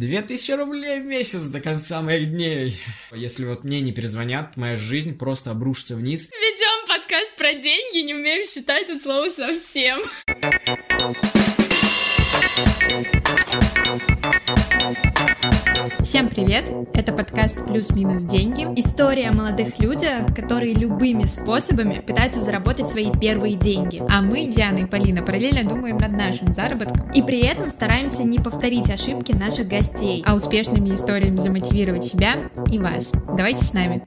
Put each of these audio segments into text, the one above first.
2000 рублей в месяц до конца моих дней. Если вот мне не перезвонят, моя жизнь просто обрушится вниз. Ведем подкаст про деньги, не умеем считать это слово совсем. Всем привет! Это подкаст «Плюс-минус деньги». История о молодых людях, которые любыми способами пытаются заработать свои первые деньги. А мы, Диана и Полина, параллельно думаем над нашим заработком. И при этом стараемся не повторить ошибки наших гостей. А успешными историями замотивировать себя и вас. Давайте с нами.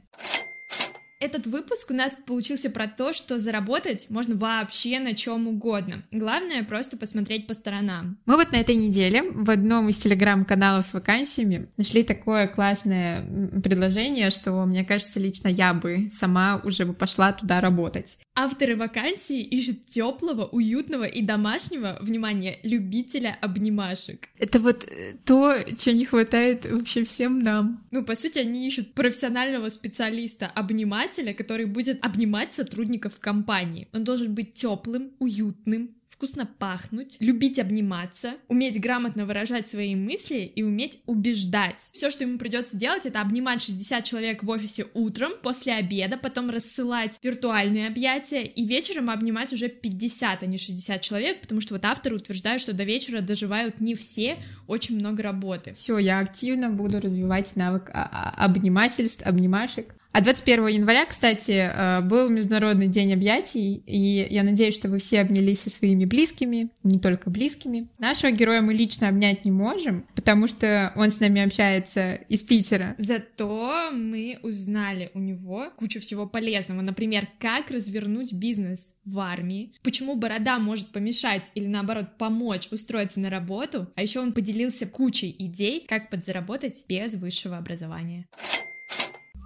Этот выпуск у нас получился про то, что заработать можно вообще на чем угодно. Главное просто посмотреть по сторонам. Мы вот на этой неделе в одном из телеграм-каналов с вакансиями нашли такое классное предложение, что, мне кажется, лично я бы сама уже бы пошла туда работать. Авторы вакансии ищут теплого, уютного и домашнего, внимание, любителя обнимашек. Это вот э, то, чего не хватает вообще всем нам. Ну, по сути, они ищут профессионального специалиста, обнимателя, который будет обнимать сотрудников компании. Он должен быть теплым, уютным, вкусно пахнуть, любить обниматься, уметь грамотно выражать свои мысли и уметь убеждать. Все, что ему придется делать, это обнимать 60 человек в офисе утром, после обеда, потом рассылать виртуальные объятия и вечером обнимать уже 50, а не 60 человек, потому что вот авторы утверждают, что до вечера доживают не все, очень много работы. Все, я активно буду развивать навык а, а, обнимательств, обнимашек. А 21 января, кстати, э, был Международный день объятий, и я надеюсь, что вы все обнялись со своими близкими, не только близкими. Нашего героя мы лично обнять не можем, потому что он с нами общается из Питера. Зато мы узнали у него кучу всего полезного. Например, как развернуть бизнес в армии, почему борода может помешать или наоборот помочь устроиться на работу, а еще он поделился кучей идей, как подзаработать без высшего образования.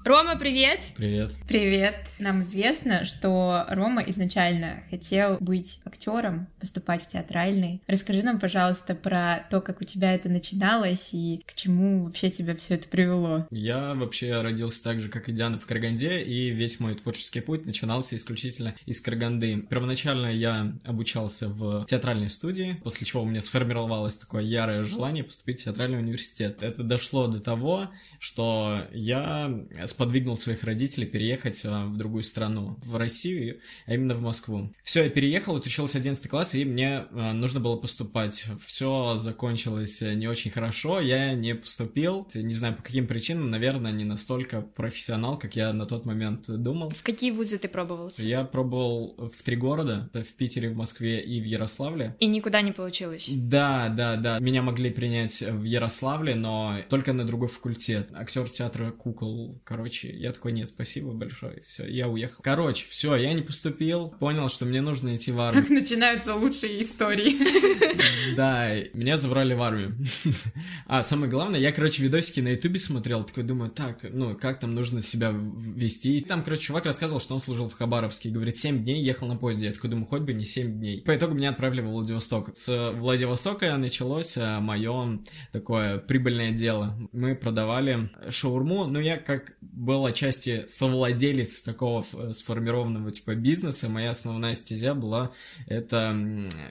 Рома, привет! Привет. Привет. Нам известно, что Рома изначально хотел быть актером, поступать в театральный. Расскажи нам, пожалуйста, про то, как у тебя это начиналось и к чему вообще тебя все это привело. Я вообще родился так же, как и Диана в Караганде, и весь мой творческий путь начинался исключительно из Караганды. Первоначально я обучался в театральной студии, после чего у меня сформировалось такое ярое желание поступить в театральный университет. Это дошло до того, что я сподвигнул своих родителей переехать а, в другую страну, в Россию, а именно в Москву. Все, я переехал, учился 11 класс, и мне а, нужно было поступать. Все закончилось не очень хорошо, я не поступил, не знаю по каким причинам, наверное, не настолько профессионал, как я на тот момент думал. В какие вузы ты пробовался? Я пробовал в три города, это в Питере, в Москве и в Ярославле. И никуда не получилось? Да, да, да. Меня могли принять в Ярославле, но только на другой факультет. Актер театра кукол, короче короче, я такой, нет, спасибо большое, все, я уехал. Короче, все, я не поступил, понял, что мне нужно идти в армию. Так начинаются лучшие истории. Да, меня забрали в армию. А самое главное, я, короче, видосики на ютубе смотрел, такой думаю, так, ну, как там нужно себя вести. И там, короче, чувак рассказывал, что он служил в Хабаровске, говорит, 7 дней ехал на поезде. Я такой думаю, хоть бы не 7 дней. По итогу меня отправили в Владивосток. С Владивостока началось э, мое такое прибыльное дело. Мы продавали шаурму, но я как был отчасти совладелец такого сформированного типа бизнеса. Моя основная стезя была это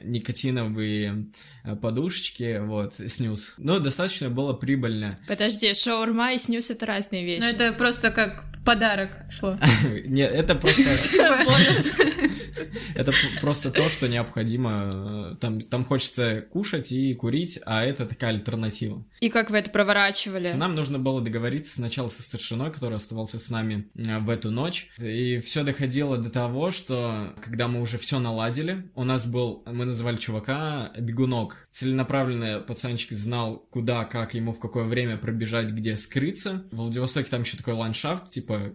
никотиновые э, подушечки, вот, снюс. Но достаточно было прибыльно. Подожди, шаурма и снюс — это разные вещи. Ну, это просто как подарок шло. Нет, это просто... Это просто то, что необходимо. Э, там, там хочется кушать и курить, а это такая альтернатива. И как вы это проворачивали? Нам нужно было договориться сначала со старшиной, который оставался с нами э, в эту ночь. И все доходило до того, что когда мы уже все наладили, у нас был, мы называли чувака бегунок. Целенаправленный пацанчик знал, куда, как ему в какое время пробежать, где скрыться. В Владивостоке там еще такой ландшафт, типа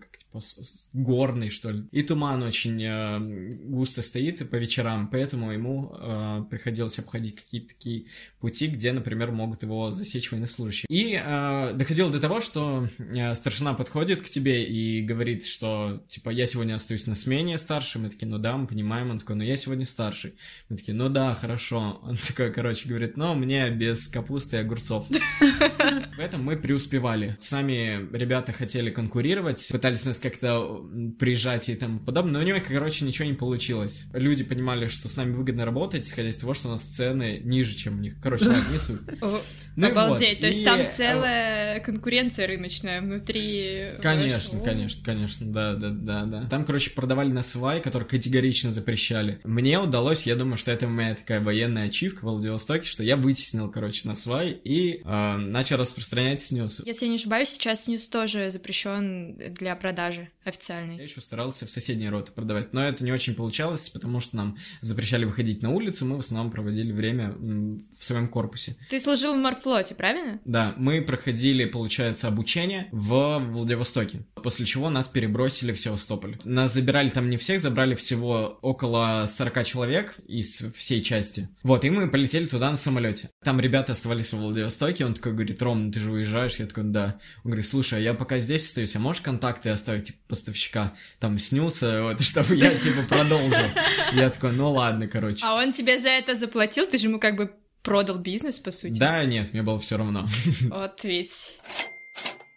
горный, что ли. И туман очень э, густо стоит по вечерам, поэтому ему э, приходилось обходить какие-то такие пути, где, например, могут его засечь военнослужащие. И э, доходило до того, что э, старшина подходит к тебе и говорит, что, типа, я сегодня остаюсь на смене старший. Мы такие, ну да, мы понимаем. Он такой, ну я сегодня старший. Мы такие, ну да, хорошо. Он такой, короче, говорит, ну мне без капусты и огурцов. В этом мы преуспевали. С нами ребята хотели конкурировать, пытались нас как-то приезжать и тому подобное, но у него, короче, ничего не получилось. Люди понимали, что с нами выгодно работать, исходя из того, что у нас цены ниже, чем у них. Короче, ладно, не суть. Ну Обалдеть, вот. то есть и... там э, целая конкуренция рыночная внутри. Конечно, вашего... конечно, конечно, да, да, да, да. Там, короче, продавали на свай, который категорично запрещали. Мне удалось, я думаю, что это моя такая военная ачивка в Владивостоке, что я вытеснил, короче, на свай и э, начал распространять снюс. Если я не ошибаюсь, сейчас снюс тоже запрещен для продажи официальной. Я еще старался в соседние роты продавать, но это не очень получалось, потому что нам запрещали выходить на улицу, мы в основном проводили время в своем корпусе. Ты служил в морфлоте, правильно? Да, мы проходили, получается, обучение в Владивостоке, после чего нас перебросили в Севастополь. Нас забирали там не всех, забрали всего около 40 человек из всей части. Вот, и мы полетели туда на самолете. Там ребята оставались в Владивостоке, он такой говорит, Ром, ну ты же уезжаешь? Я такой, да. Он говорит, слушай, а я пока здесь остаюсь, а можешь контакты оставить, типа, поставщика? Там снился, вот, чтобы я, типа, продолжил. Я такой, ну ладно, короче. А он тебе за это заплатил? Ты же ему как бы продал бизнес, по сути? Да, нет, мне было все равно. Вот ведь...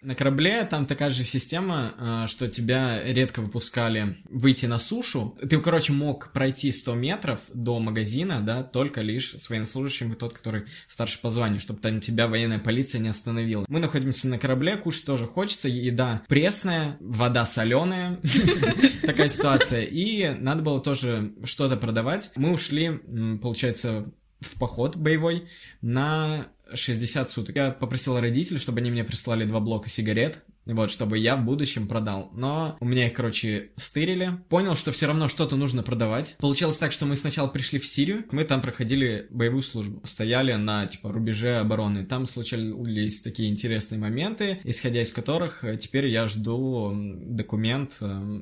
На корабле там такая же система, а, что тебя редко выпускали выйти на сушу. Ты, короче, мог пройти 100 метров до магазина, да, только лишь с военнослужащим и тот, который старше по званию, чтобы там тебя военная полиция не остановила. Мы находимся на корабле, кушать тоже хочется, еда пресная, вода соленая, такая ситуация. И надо было тоже что-то продавать. Мы ушли, получается, в поход боевой на 60 суток. Я попросил родителей, чтобы они мне прислали два блока сигарет, вот, чтобы я в будущем продал. Но у меня их, короче, стырили. Понял, что все равно что-то нужно продавать. Получилось так, что мы сначала пришли в Сирию, мы там проходили боевую службу. Стояли на, типа, рубеже обороны. Там случались такие интересные моменты, исходя из которых э, теперь я жду документ э,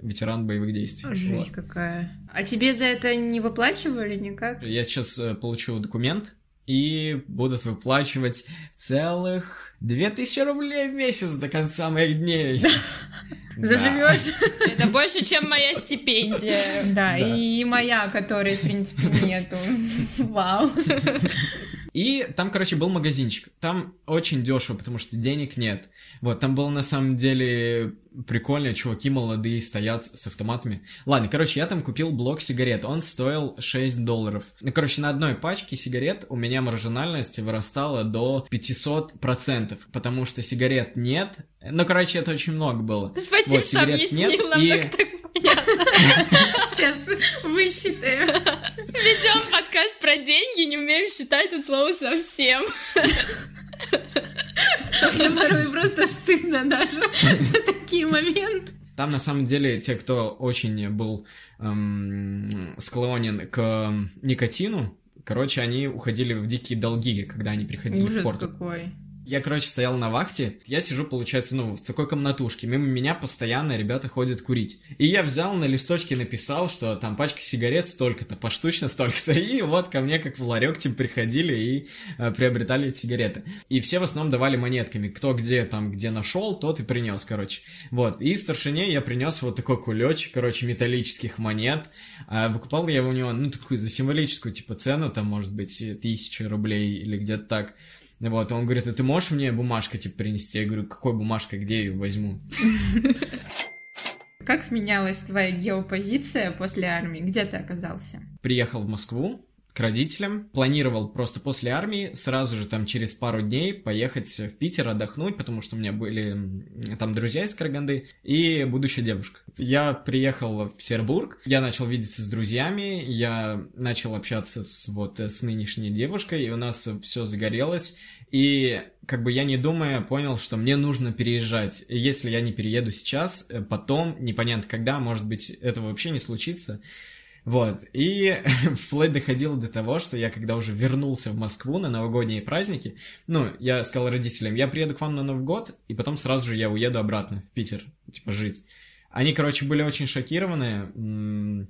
ветеран боевых действий. Жесть вот. какая. А тебе за это не выплачивали никак? Я сейчас э, получу документ, и будут выплачивать целых 2000 рублей в месяц до конца моих дней. Заживешь? Это больше, чем моя стипендия. Да, и моя, которой, в принципе, нету. Вау. И там, короче, был магазинчик. Там очень дешево, потому что денег нет. Вот, там было на самом деле прикольно, чуваки молодые стоят с автоматами. Ладно, короче, я там купил блок сигарет, он стоил 6 долларов. Ну, короче, на одной пачке сигарет у меня маржинальность вырастала до 500%, потому что сигарет нет. Ну, короче, это очень много было. Спасибо, вот, что объяснил нет, нам и... так, так Сейчас высчитаем. Ведем про деньги, не умеем считать это слово совсем. Мне порой просто стыдно даже за такие моменты. Там на самом деле те, кто очень был эм, склонен к никотину, короче, они уходили в дикие долги, когда они приходили Ужас в порт. какой. Я, короче, стоял на вахте, я сижу, получается, ну, в такой комнатушке, мимо меня постоянно ребята ходят курить. И я взял на листочке, написал, что там пачка сигарет столько-то, поштучно столько-то, и вот ко мне как в ларек, типа, приходили и э, приобретали эти сигареты. И все в основном давали монетками, кто где там, где нашел, тот и принес, короче. Вот, и старшине я принес вот такой кулечек, короче, металлических монет. А выкупал я у него, ну, такую за символическую, типа, цену, там, может быть, тысяча рублей или где-то так. Вот, он говорит, а ты можешь мне бумажку, типа, принести? Я говорю, какой бумажка, где я ее возьму? Как менялась твоя геопозиция после армии? Где ты оказался? Приехал в Москву, к родителям. Планировал просто после армии сразу же там через пару дней поехать в Питер отдохнуть, потому что у меня были там друзья из Караганды и будущая девушка. Я приехал в Петербург, я начал видеться с друзьями, я начал общаться с вот с нынешней девушкой, и у нас все загорелось. И как бы я не думая понял, что мне нужно переезжать. Если я не перееду сейчас, э, потом, непонятно когда, может быть, это вообще не случится, вот, и вплоть доходило до того, что я когда уже вернулся в Москву на новогодние праздники, ну, я сказал родителям, я приеду к вам на Новый год, и потом сразу же я уеду обратно в Питер, типа, жить. Они, короче, были очень шокированы,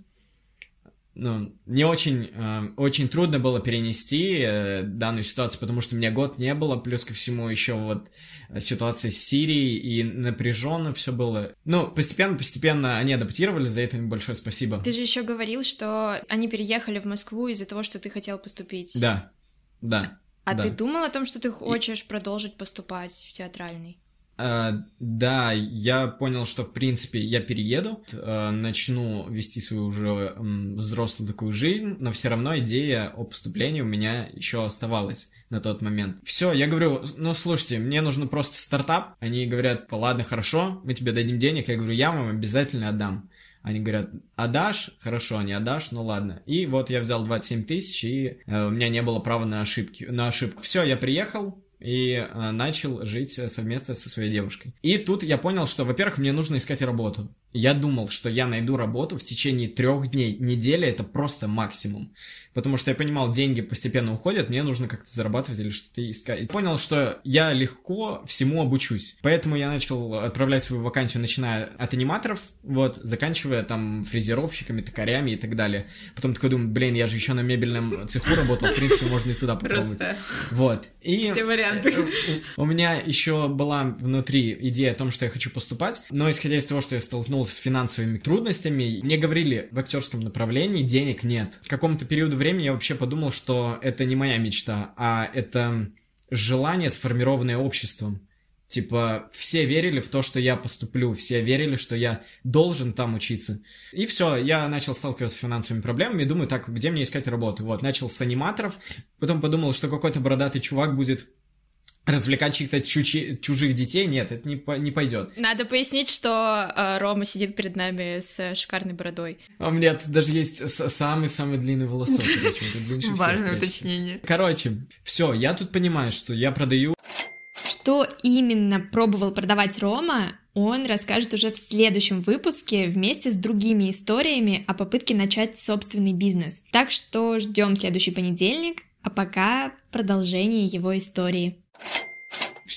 ну, не очень, э, очень трудно было перенести э, данную ситуацию, потому что у меня год не было, плюс ко всему еще вот ситуация с Сирией, и напряженно все было. Ну, постепенно-постепенно они адаптировали, за это им большое спасибо. Ты же еще говорил, что они переехали в Москву из-за того, что ты хотел поступить. Да, да. А да. ты думал о том, что ты хочешь и... продолжить поступать в театральный? Э, да, я понял, что, в принципе, я перееду, э, начну вести свою уже взрослую такую жизнь, но все равно идея о поступлении у меня еще оставалась на тот момент. Все, я говорю, ну слушайте, мне нужно просто стартап. Они говорят, ладно, хорошо, мы тебе дадим денег. Я говорю, я вам обязательно отдам. Они говорят, отдашь? Хорошо, не отдашь? Ну ладно. И вот я взял 27 тысяч, и э, у меня не было права на ошибки, на ошибку. Все, я приехал, и э, начал жить совместно со своей девушкой. И тут я понял, что, во-первых, мне нужно искать работу. Я думал, что я найду работу в течение трех дней. Неделя это просто максимум. Потому что я понимал, деньги постепенно уходят, мне нужно как-то зарабатывать или что-то искать. Понял, что я легко всему обучусь. Поэтому я начал отправлять свою вакансию, начиная от аниматоров, вот, заканчивая там фрезеровщиками, токарями и так далее. Потом такой думаю, блин, я же еще на мебельном цеху работал, в принципе, можно и туда попробовать. Просто вот. И все варианты. Э, у меня еще была внутри идея о том, что я хочу поступать, но исходя из того, что я столкнулся столкнулся с финансовыми трудностями. Мне говорили, в актерском направлении денег нет. В каком-то периоду времени я вообще подумал, что это не моя мечта, а это желание, сформированное обществом. Типа, все верили в то, что я поступлю, все верили, что я должен там учиться. И все, я начал сталкиваться с финансовыми проблемами, думаю, так, где мне искать работу? Вот, начал с аниматоров, потом подумал, что какой-то бородатый чувак будет развлекать чьих-то чужи, чужих детей, нет, это не, не пойдет. Надо пояснить, что э, Рома сидит перед нами с шикарной бородой. А у меня тут даже есть самый-самый длинный волосок. Важное уточнение. Короче, все, я тут понимаю, что я продаю... Что именно пробовал продавать Рома, он расскажет уже в следующем выпуске вместе с другими историями о попытке начать собственный бизнес. Так что ждем следующий понедельник, а пока продолжение его истории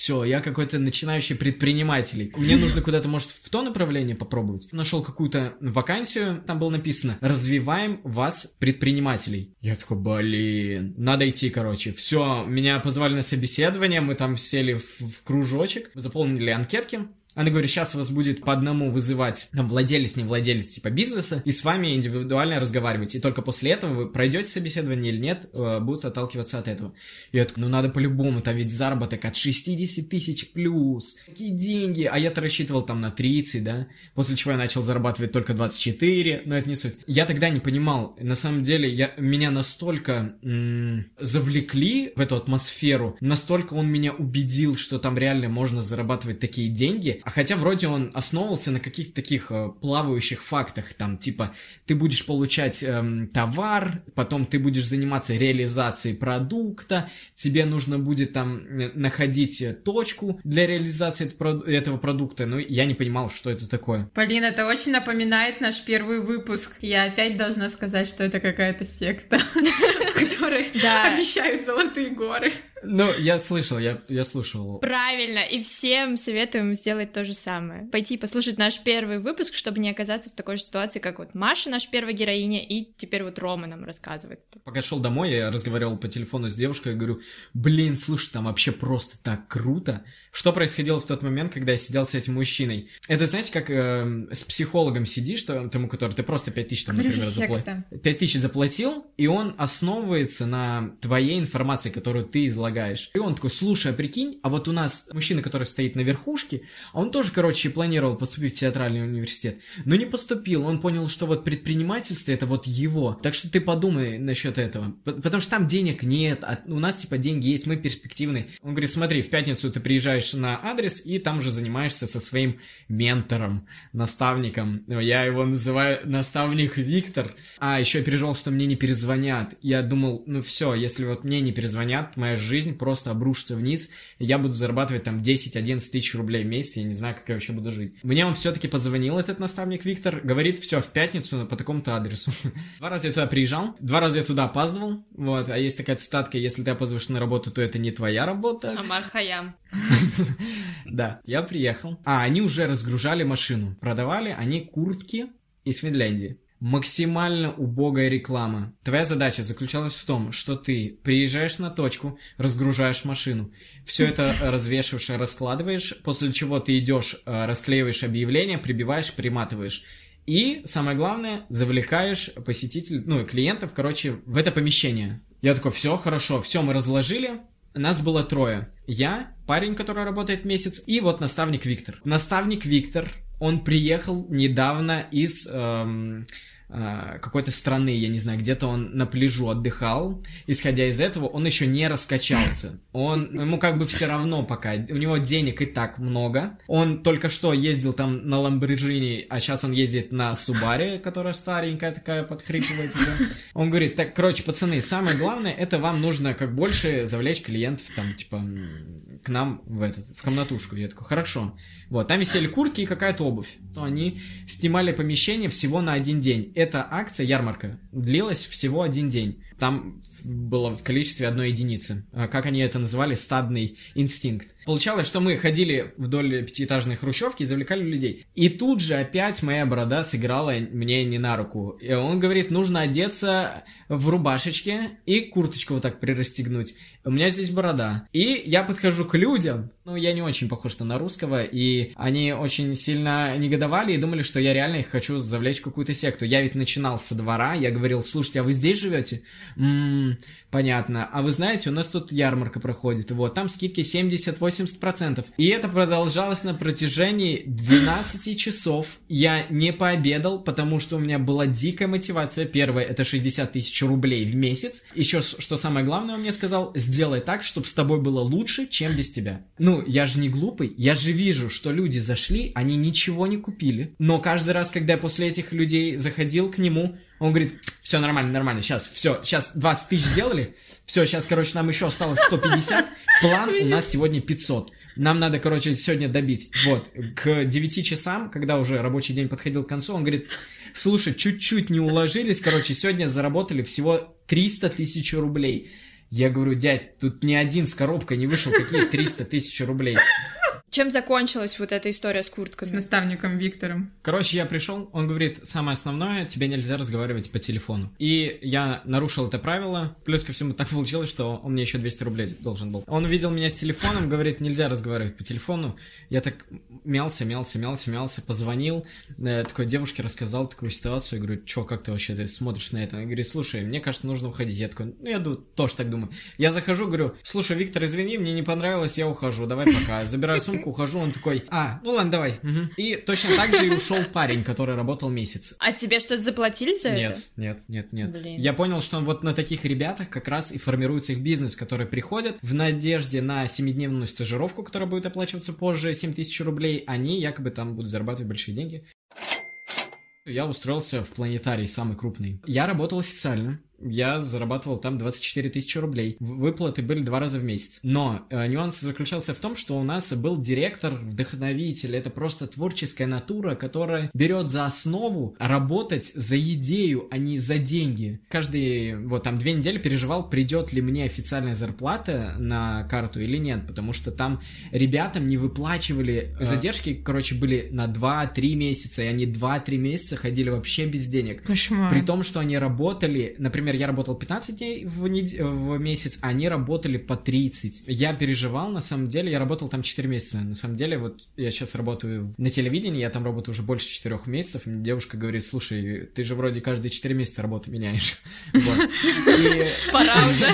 все, я какой-то начинающий предприниматель. Мне нужно куда-то, может, в то направление попробовать. Нашел какую-то вакансию, там было написано «Развиваем вас, предпринимателей». Я такой, блин, надо идти, короче. Все, меня позвали на собеседование, мы там сели в, в кружочек, заполнили анкетки, она говорит, сейчас вас будет по одному вызывать там владелец, не владелец типа бизнеса, и с вами индивидуально разговаривать. И только после этого вы пройдете собеседование или нет, э, будут отталкиваться от этого. И я такой, ну надо по-любому, там ведь заработок от 60 тысяч плюс. Какие деньги? А я-то рассчитывал там на 30, да? После чего я начал зарабатывать только 24, но это не суть. Я тогда не понимал, на самом деле, я, меня настолько м- завлекли в эту атмосферу, настолько он меня убедил, что там реально можно зарабатывать такие деньги, а хотя вроде он основывался на каких-то таких э, плавающих фактах, там, типа, ты будешь получать эм, товар, потом ты будешь заниматься реализацией продукта, тебе нужно будет там находить э, точку для реализации этого продукта. Ну, я не понимал, что это такое. Полина, это очень напоминает наш первый выпуск. Я опять должна сказать, что это какая-то секта, которая обещают золотые горы. Ну, я слышал, я, я слушал. Правильно, и всем советуем сделать то же самое. Пойти послушать наш первый выпуск, чтобы не оказаться в такой же ситуации, как вот Маша, наша первая героиня, и теперь вот Рома нам рассказывает. Пока шел домой, я разговаривал по телефону с девушкой, я говорю, блин, слушай, там вообще просто так круто. Что происходило в тот момент, когда я сидел с этим мужчиной? Это, знаете, как э, с психологом сидишь, что, тому, который ты просто 5 тысяч, там, например, заплатил. 5 тысяч заплатил, и он основывается на твоей информации, которую ты излагаешь. И он такой, слушай, а прикинь, а вот у нас мужчина, который стоит на верхушке, он тоже, короче, планировал поступить в театральный университет, но не поступил. Он понял, что вот предпринимательство это вот его. Так что ты подумай насчет этого. Потому что там денег нет, а у нас типа деньги есть, мы перспективные. Он говорит, смотри, в пятницу ты приезжаешь на адрес и там же занимаешься со своим ментором, наставником. Я его называю наставник Виктор. А, еще я переживал, что мне не перезвонят. Я думал, ну все, если вот мне не перезвонят, моя жизнь просто обрушится вниз, и я буду зарабатывать там 10-11 тысяч рублей в месяц, я не знаю, как я вообще буду жить. Мне он все-таки позвонил, этот наставник Виктор, говорит, все, в пятницу по такому-то адресу. Два раза я туда приезжал, два раза я туда опаздывал, вот, а есть такая цитатка, если ты опаздываешь на работу, то это не твоя работа. Амар Хаям. Да, я приехал. А, они уже разгружали машину. Продавали они куртки из Финляндии. Максимально убогая реклама. Твоя задача заключалась в том, что ты приезжаешь на точку, разгружаешь машину, все это развешиваешь, раскладываешь, после чего ты идешь, э, расклеиваешь объявление, прибиваешь, приматываешь. И, самое главное, завлекаешь посетителей, ну, клиентов, короче, в это помещение. Я такой, все, хорошо, все, мы разложили, Нас было трое. Я, парень, который работает месяц, и вот наставник Виктор. Наставник Виктор, он приехал недавно из... Эм, какой-то страны, я не знаю, где-то он на пляжу отдыхал. Исходя из этого, он еще не раскачался. Он, ему как бы все равно пока, у него денег и так много. Он только что ездил там на Ламборджини, а сейчас он ездит на Субаре, которая старенькая такая, подхрипывает уже. Он говорит, так, короче, пацаны, самое главное, это вам нужно как больше завлечь клиентов, там, типа, к нам в этот, в комнатушку. Я такой, хорошо. Вот, там висели куртки и какая-то обувь. То они снимали помещение всего на один день. Эта акция, ярмарка, длилась всего один день. Там было в количестве одной единицы. А как они это называли? Стадный инстинкт. Получалось, что мы ходили вдоль пятиэтажной хрущевки и завлекали людей. И тут же опять моя борода сыграла мне не на руку. И он говорит, нужно одеться в рубашечке и курточку вот так прирастегнуть. У меня здесь борода. И я подхожу к людям, ну, я не очень похож на русского, и они очень сильно негодовали и думали, что я реально их хочу завлечь в какую-то секту. Я ведь начинал со двора, я говорил, слушайте, а вы здесь живете? М-м, понятно. А вы знаете, у нас тут ярмарка проходит, вот, там скидки 70-80%. И это продолжалось на протяжении 12 часов. Я не пообедал, потому что у меня была дикая мотивация. Первое, это 60 тысяч рублей в месяц. Еще, что самое главное, он мне сказал, так, чтобы с тобой было лучше, чем без тебя. Ну, я же не глупый, я же вижу, что люди зашли, они ничего не купили. Но каждый раз, когда я после этих людей заходил к нему, он говорит, все нормально, нормально, сейчас, все, сейчас 20 тысяч сделали, все, сейчас, короче, нам еще осталось 150, план у нас сегодня 500. Нам надо, короче, сегодня добить. Вот, к 9 часам, когда уже рабочий день подходил к концу, он говорит, слушай, чуть-чуть не уложились, короче, сегодня заработали всего 300 тысяч рублей. Я говорю, дядь, тут ни один с коробкой не вышел, какие 300 тысяч рублей. Чем закончилась вот эта история с куртками? С наставником Виктором. Короче, я пришел, он говорит, самое основное, тебе нельзя разговаривать по телефону. И я нарушил это правило, плюс ко всему так получилось, что он мне еще 200 рублей должен был. Он увидел меня с телефоном, говорит, нельзя разговаривать по телефону. Я так мялся, мялся, мялся, мялся, позвонил, э, такой девушке рассказал такую ситуацию, я говорю, что, как ты вообще ты смотришь на это? Он говорит, слушай, мне кажется, нужно уходить. Я такой, ну, я тоже так думаю. Я захожу, говорю, слушай, Виктор, извини, мне не понравилось, я ухожу, давай пока. Забираю сумку, рынок, ухожу, он такой, а, ну ладно, давай. Угу. И точно так же и ушел парень, который работал месяц. А тебе что-то заплатили за нет, это? Нет, нет, нет, нет. Я понял, что вот на таких ребятах как раз и формируется их бизнес, которые приходят в надежде на семидневную стажировку, которая будет оплачиваться позже 7 тысяч рублей, они якобы там будут зарабатывать большие деньги. Я устроился в планетарий, самый крупный. Я работал официально, я зарабатывал там 24 тысячи рублей. Выплаты были два раза в месяц. Но э, нюанс заключался в том, что у нас был директор, вдохновитель. Это просто творческая натура, которая берет за основу работать за идею, а не за деньги. Каждый, вот там две недели переживал, придет ли мне официальная зарплата на карту или нет, потому что там ребятам не выплачивали, а. задержки, короче, были на 2-3 месяца, и они 2-3 месяца ходили вообще без денег. Кошмар. При том, что они работали, например, например, я работал 15 дней в, нед... в месяц, а они работали по 30. Я переживал, на самом деле, я работал там 4 месяца. На самом деле, вот я сейчас работаю на телевидении, я там работаю уже больше 4 месяцев, и мне девушка говорит, слушай, ты же вроде каждые 4 месяца работу меняешь. Пора уже.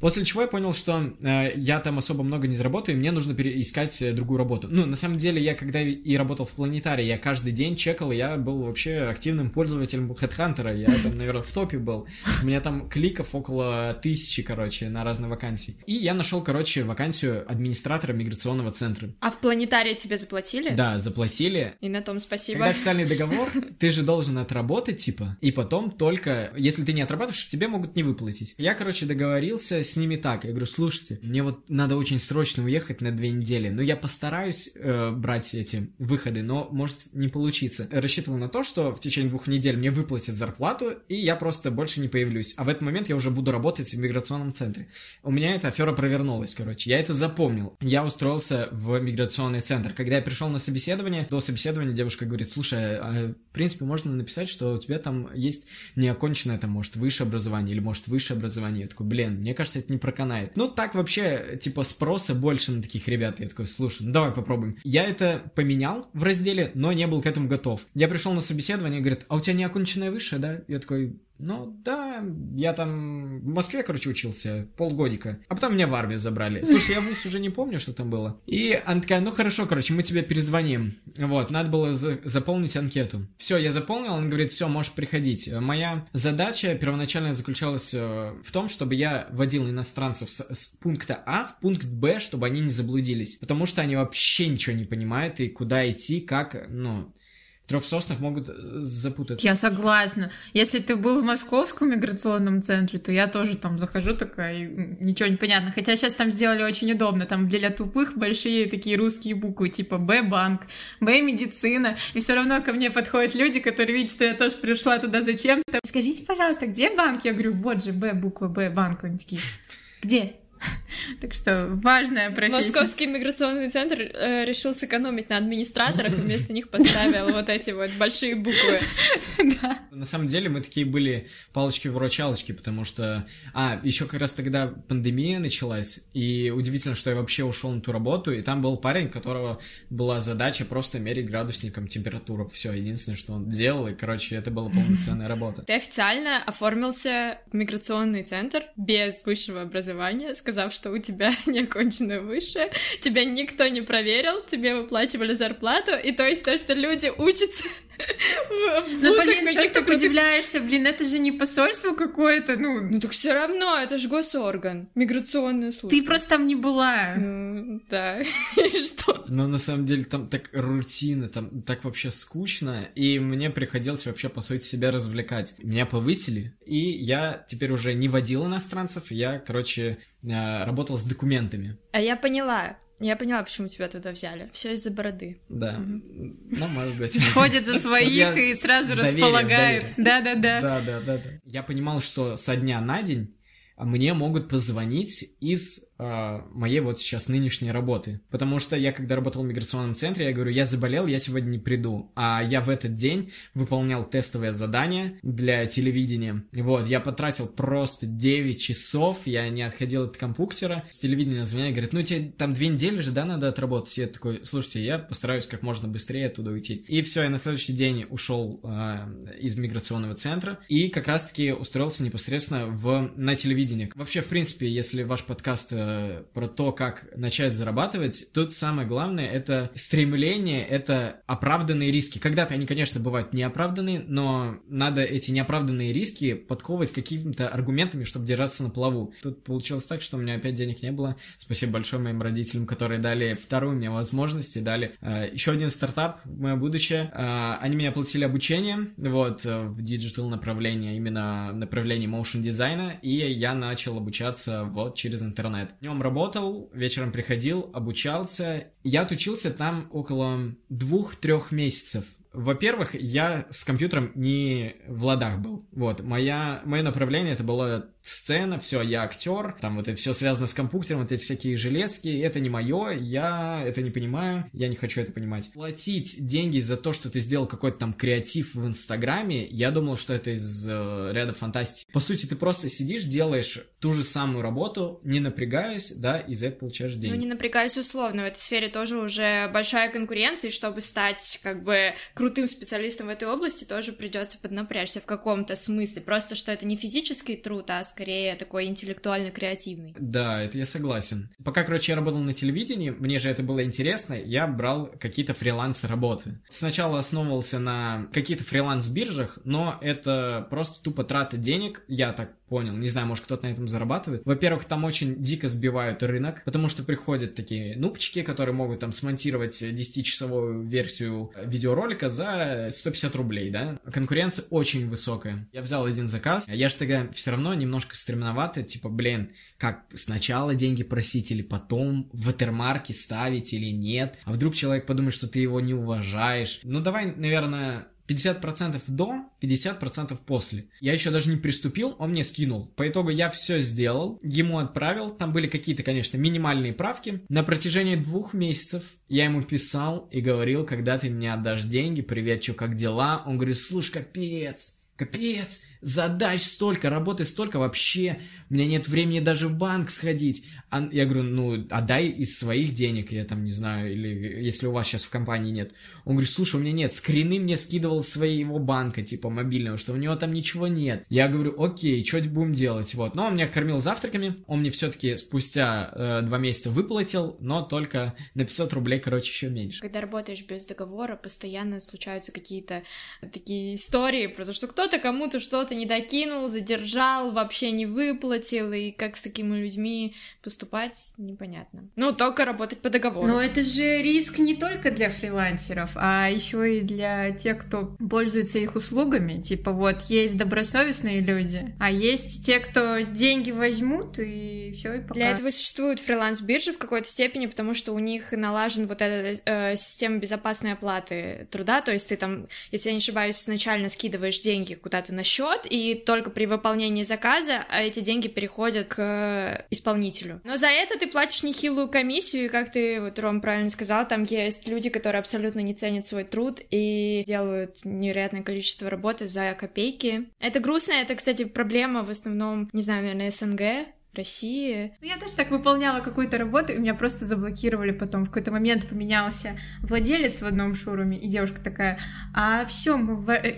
После чего я понял, что э, я там особо много не заработаю, и мне нужно искать э, другую работу. Ну, на самом деле, я когда и работал в планетарии, я каждый день чекал, и я был вообще активным пользователем HeadHunter. Я там, наверное, в топе был. У меня там кликов около тысячи, короче, на разные вакансии. И я нашел, короче, вакансию администратора миграционного центра. А в планетарии тебе заплатили? Да, заплатили. И на том спасибо. Когда официальный договор, ты же должен отработать, типа, и потом только, если ты не отрабатываешь, тебе могут не выплатить. Я, короче, договорился с ними так. Я говорю, слушайте, мне вот надо очень срочно уехать на две недели, но я постараюсь э, брать эти выходы, но может не получиться. Рассчитывал на то, что в течение двух недель мне выплатят зарплату, и я просто больше не появлюсь. А в этот момент я уже буду работать в миграционном центре. У меня эта афера провернулась, короче. Я это запомнил. Я устроился в миграционный центр. Когда я пришел на собеседование, до собеседования девушка говорит, слушай, а, в принципе, можно написать, что у тебя там есть неоконченное, там, может, высшее образование, или, может, высшее образование. Я такой, блин, мне кажется, это не проканает. Ну, так вообще, типа, спроса больше на таких ребят. Я такой, слушай, ну давай попробуем. Я это поменял в разделе, но не был к этому готов. Я пришел на собеседование, говорит, а у тебя неоконченное высшее, да? Я такой, Ну, да, я там в Москве, короче, учился полгодика. А потом меня в армию забрали. Слушай, я вуз уже не помню, что там было. И она такая, ну хорошо, короче, мы тебе перезвоним. Вот, надо было за заполнить анкету. Все, я заполнил, он говорит, все, можешь приходить. Моя задача первоначально заключалась э, в том, чтобы я водил иностранцев с, с пункта А в пункт Б, чтобы они не заблудились. Потому что они вообще ничего не понимают и куда идти, как, ну трех соснах могут э, запутаться. Я согласна. Если ты был в московском миграционном центре, то я тоже там захожу такая, и ничего не понятно. Хотя сейчас там сделали очень удобно. Там для тупых большие такие русские буквы, типа Б-банк, Б-медицина. И все равно ко мне подходят люди, которые видят, что я тоже пришла туда зачем-то. Скажите, пожалуйста, где банк? Я говорю, вот же Б, буква Б, банк. Они такие, где? Так что важная профессия. Московский миграционный центр э, решил сэкономить на администраторах, и вместо них поставил вот эти вот большие буквы. Да. На самом деле мы такие были палочки-выручалочки, потому что... А, еще как раз тогда пандемия началась, и удивительно, что я вообще ушел на ту работу, и там был парень, у которого была задача просто мерить градусником температуру. Все, единственное, что он делал, и, короче, это была полноценная работа. Ты официально оформился в миграционный центр без высшего образования, сказав, что у тебя неоконченное высшее, тебя никто не проверил, тебе выплачивали зарплату, и то есть то, что люди учатся ну, блин, что ты удивляешься, блин, это же не посольство какое-то, ну... Ну, так все равно, это же госорган, миграционная служба. Ты просто там не была. Ну, да, и что? Но на самом деле там так рутина, там так вообще скучно, и мне приходилось вообще, по сути, себя развлекать. Меня повысили, и я теперь уже не водил иностранцев, я, короче, э, работал с документами. А я поняла, я поняла, почему тебя туда взяли. Все из-за бороды. Да. Ну, может быть. Ходит за своих и сразу располагает. Да-да-да. Да-да-да. Я понимал, что со дня на день мне могут позвонить из моей вот сейчас нынешней работы. Потому что я, когда работал в миграционном центре, я говорю, я заболел, я сегодня не приду. А я в этот день выполнял тестовое задание для телевидения. Вот, я потратил просто 9 часов, я не отходил от компьютера. С телевидения звонят, говорят, ну тебе там две недели же, да, надо отработать. Я такой, слушайте, я постараюсь как можно быстрее оттуда уйти. И все, я на следующий день ушел э, из миграционного центра и как раз-таки устроился непосредственно в, на телевидение. Вообще, в принципе, если ваш подкаст э, про то, как начать зарабатывать, тут самое главное это стремление, это оправданные риски. Когда-то они, конечно, бывают неоправданные, но надо эти неоправданные риски подковывать какими-то аргументами, чтобы держаться на плаву. Тут получилось так, что у меня опять денег не было. Спасибо большое моим родителям, которые дали вторую мне возможность и дали э, еще один стартап мое будущее. Э, они меня платили обучение, вот, э, в digital направлении, именно направлении motion дизайна, и я начал обучаться вот через интернет. Днем работал, вечером приходил, обучался. Я отучился там около двух-трех месяцев. Во-первых, я с компьютером не в ладах был. Вот, моя, мое направление это было сцена, все, я актер, там вот это все связано с компьютером, вот эти всякие железки, это не мое, я это не понимаю, я не хочу это понимать. Платить деньги за то, что ты сделал какой-то там креатив в Инстаграме, я думал, что это из э, ряда фантастики. По сути, ты просто сидишь, делаешь ту же самую работу, не напрягаясь, да, и за это получаешь деньги. Ну, не напрягаясь условно, в этой сфере тоже уже большая конкуренция, и чтобы стать как бы крутым специалистом в этой области, тоже придется поднапрячься в каком-то смысле. Просто, что это не физический труд, а скорее такой интеллектуально-креативный. Да, это я согласен. Пока, короче, я работал на телевидении, мне же это было интересно, я брал какие-то фриланс-работы. Сначала основывался на каких-то фриланс-биржах, но это просто тупо трата денег, я так понял. Не знаю, может кто-то на этом зарабатывает. Во-первых, там очень дико сбивают рынок, потому что приходят такие нубчики, которые могут там смонтировать 10-часовую версию видеоролика за 150 рублей, да? Конкуренция очень высокая. Я взял один заказ, я же тогда все равно немножко стремновато, типа, блин, как сначала деньги просить или потом в ватермарке ставить или нет? А вдруг человек подумает, что ты его не уважаешь? Ну, давай, наверное, 50% до, 50% после. Я еще даже не приступил, он мне скинул. По итогу я все сделал, ему отправил. Там были какие-то, конечно, минимальные правки. На протяжении двух месяцев я ему писал и говорил, когда ты мне отдашь деньги, привет, что, как дела? Он говорит, слушай, капец, Капец, задач столько, работы столько вообще. У меня нет времени даже в банк сходить. А я говорю, ну, отдай из своих денег, я там не знаю, или если у вас сейчас в компании нет. Он говорит, слушай, у меня нет, скрины мне скидывал своего банка, типа мобильного, что у него там ничего нет. Я говорю, окей, что будем делать, вот. Но он меня кормил завтраками, он мне все-таки спустя э, два месяца выплатил, но только на 500 рублей, короче, еще меньше. Когда работаешь без договора, постоянно случаются какие-то такие истории, потому что кто-то кому-то что-то не докинул, задержал, вообще не выплатил, и как с такими людьми поступать, непонятно. Ну, только работать по договору. Но это же риск не только для фрилансеров, а еще и для тех, кто пользуется их услугами. Типа вот есть добросовестные люди, а есть те, кто деньги возьмут и все и пока. Для этого существуют фриланс-биржи в какой-то степени, потому что у них налажен вот эта э, система безопасной оплаты труда, то есть ты там, если я не ошибаюсь, изначально скидываешь деньги куда-то на счет, и только при выполнении заказа эти деньги переходят к исполнителю. Но за это ты платишь нехилую комиссию, и как ты, вот, Ром, правильно сказал, там есть люди, которые абсолютно не ценят свой труд и делают невероятное количество работы за копейки. Это грустно, это, кстати, проблема в основном, не знаю, наверное, СНГ, России. Ну, я тоже так выполняла какую-то работу, и меня просто заблокировали потом. В какой-то момент поменялся владелец в одном шоуруме, и девушка такая, а все,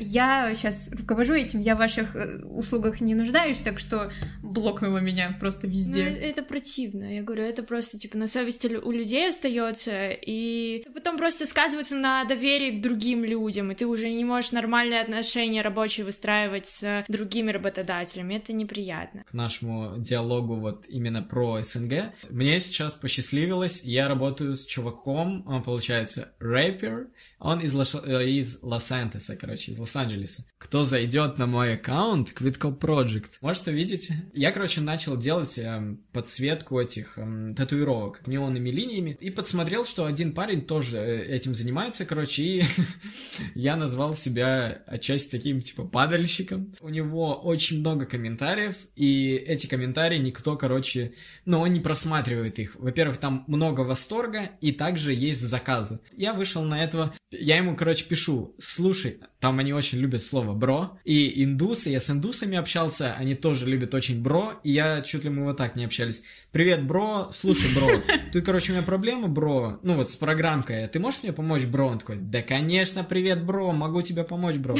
я сейчас руковожу этим, я в ваших э, услугах не нуждаюсь, так что блокнула меня просто везде. Ну, это противно, я говорю, это просто, типа, на совести у людей остается, и потом просто сказывается на доверии к другим людям, и ты уже не можешь нормальные отношения рабочие выстраивать с другими работодателями, это неприятно. К нашему диалогу диалогу вот именно про СНГ. Мне сейчас посчастливилось, я работаю с чуваком, он получается рэпер, он из, Лос- э, из Лос-Антеса, короче, из Лос-Анджелеса. Кто зайдет на мой аккаунт, Quitco Project, может увидеть. Я, короче, начал делать э, подсветку этих э, татуировок неонными линиями и подсмотрел, что один парень тоже э, этим занимается, короче, и я назвал себя отчасти таким, типа, падальщиком. У него очень много комментариев, и эти комментарии никто, короче, ну, он не просматривает их. Во-первых, там много восторга, и также есть заказы. Я вышел на этого я ему, короче, пишу, слушай, там они очень любят слово бро, и индусы, я с индусами общался, они тоже любят очень бро, и я чуть ли мы вот так не общались. Привет, бро, слушай, бро, тут, короче, у меня проблема, бро, ну вот с программкой, ты можешь мне помочь, бро? Он такой, да, конечно, привет, бро, могу тебе помочь, бро.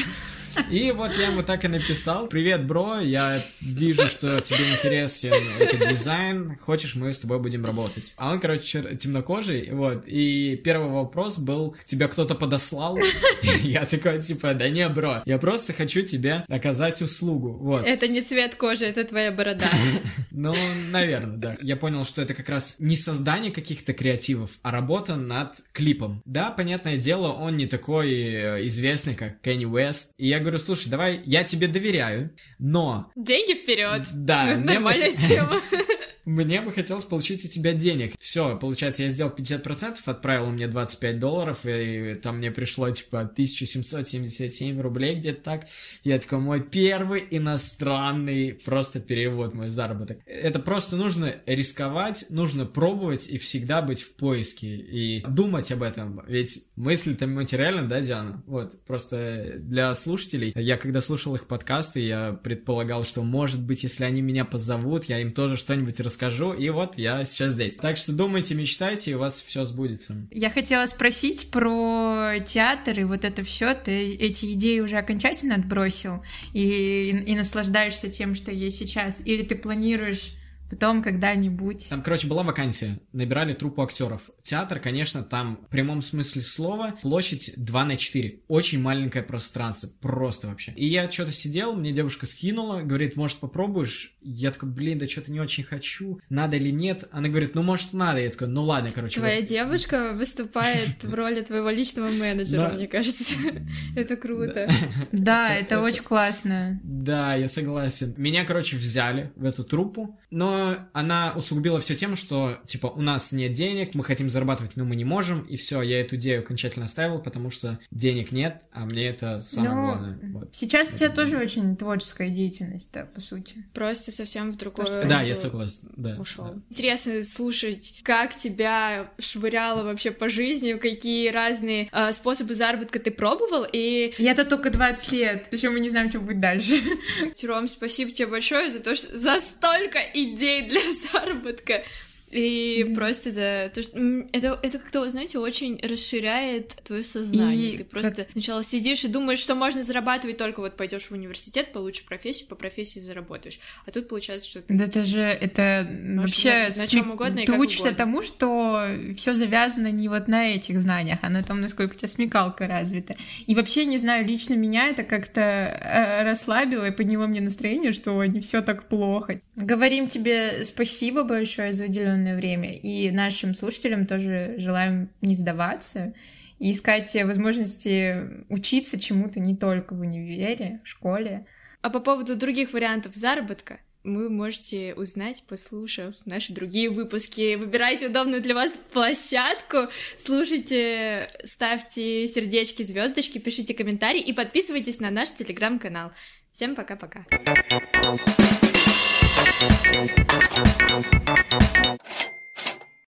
И вот я ему так и написал, привет, бро, я вижу, что тебе интересен этот дизайн, хочешь, мы с тобой будем работать. А он, короче, темнокожий, вот, и первый вопрос был, тебя кто-то подослал? Я такой, типа, да не, бро, я просто хочу тебе оказать услугу, вот. Это не цвет кожи, это твоя борода. Ну, наверное, да. Я понял, что это как раз не создание каких-то креативов, а работа над клипом. Да, понятное дело, он не такой э, известный, как Кенни Уэст. И я говорю, слушай, давай, я тебе доверяю, но... Деньги вперед. Да. Нормальная тема. Мне бы хотелось получить от тебя денег. Все, получается, я сделал 50%, отправил мне 25 долларов, и там мне пришло, типа, 1777 рублей где-то так. Я такой, мой первый иностранный просто перевод, мой заработок. Это просто нужно рисковать, нужно пробовать и всегда быть в поиске и думать об этом. Ведь мысли-то материально, да, Диана? Вот, просто для слушателей, я когда слушал их подкасты, я предполагал, что, может быть, если они меня позовут, я им тоже что-нибудь расскажу, и вот я сейчас здесь. Так что думайте, мечтайте, и у вас все сбудется. Я хотела спросить про театр и вот это все. Ты эти идеи уже окончательно отбросил и, и, и наслаждаешься тем, что есть сейчас? Или ты планируешь Потом когда-нибудь. Там, короче, была вакансия. Набирали труппу актеров. Театр, конечно, там в прямом смысле слова площадь 2 на 4. Очень маленькое пространство. Просто вообще. И я что-то сидел, мне девушка скинула, говорит, может, попробуешь? Я такой, блин, да что-то не очень хочу. Надо или нет? Она говорит, ну, может, надо. Я такой, ну, ладно, короче. Твоя вот. девушка выступает в роли твоего личного менеджера, мне кажется. Это круто. Да, это очень классно. Да, я согласен. Меня, короче, взяли в эту труппу, но она усугубила все тем, что, типа, у нас нет денег, мы хотим зарабатывать, но мы не можем, и все, я эту идею окончательно оставил, потому что денег нет, а мне это самое но главное. Сейчас у тебя тоже очень творческая деятельность, да, по сути. Просто совсем в другое Да, я согласен, да. Ушел. Да. Интересно слушать, как тебя швыряло вообще по жизни, какие разные э, способы заработка ты пробовал, и... Я-то только 20 лет, еще мы не знаем, что будет дальше. Ром, спасибо тебе большое за то, что за столько идей для заработка. И mm-hmm. просто за то, что это, это как-то, знаете, очень расширяет твое сознание. И Ты просто как... сначала сидишь и думаешь, что можно зарабатывать только вот пойдешь в университет, получишь профессию, по профессии заработаешь. А тут получается, что ты... Да это же, это вообще... На чем угодно Ты учишься угодно. тому, что все завязано не вот на этих знаниях, а на том, насколько у тебя смекалка развита. И вообще, не знаю, лично меня это как-то э, расслабило и подняло мне настроение, что не все так плохо. Говорим тебе спасибо большое за уделенное определенное время. И нашим слушателям тоже желаем не сдаваться и искать возможности учиться чему-то не только в универе, в школе. А по поводу других вариантов заработка, вы можете узнать, послушав наши другие выпуски. Выбирайте удобную для вас площадку, слушайте, ставьте сердечки, звездочки, пишите комментарии и подписывайтесь на наш телеграм-канал. Всем пока-пока.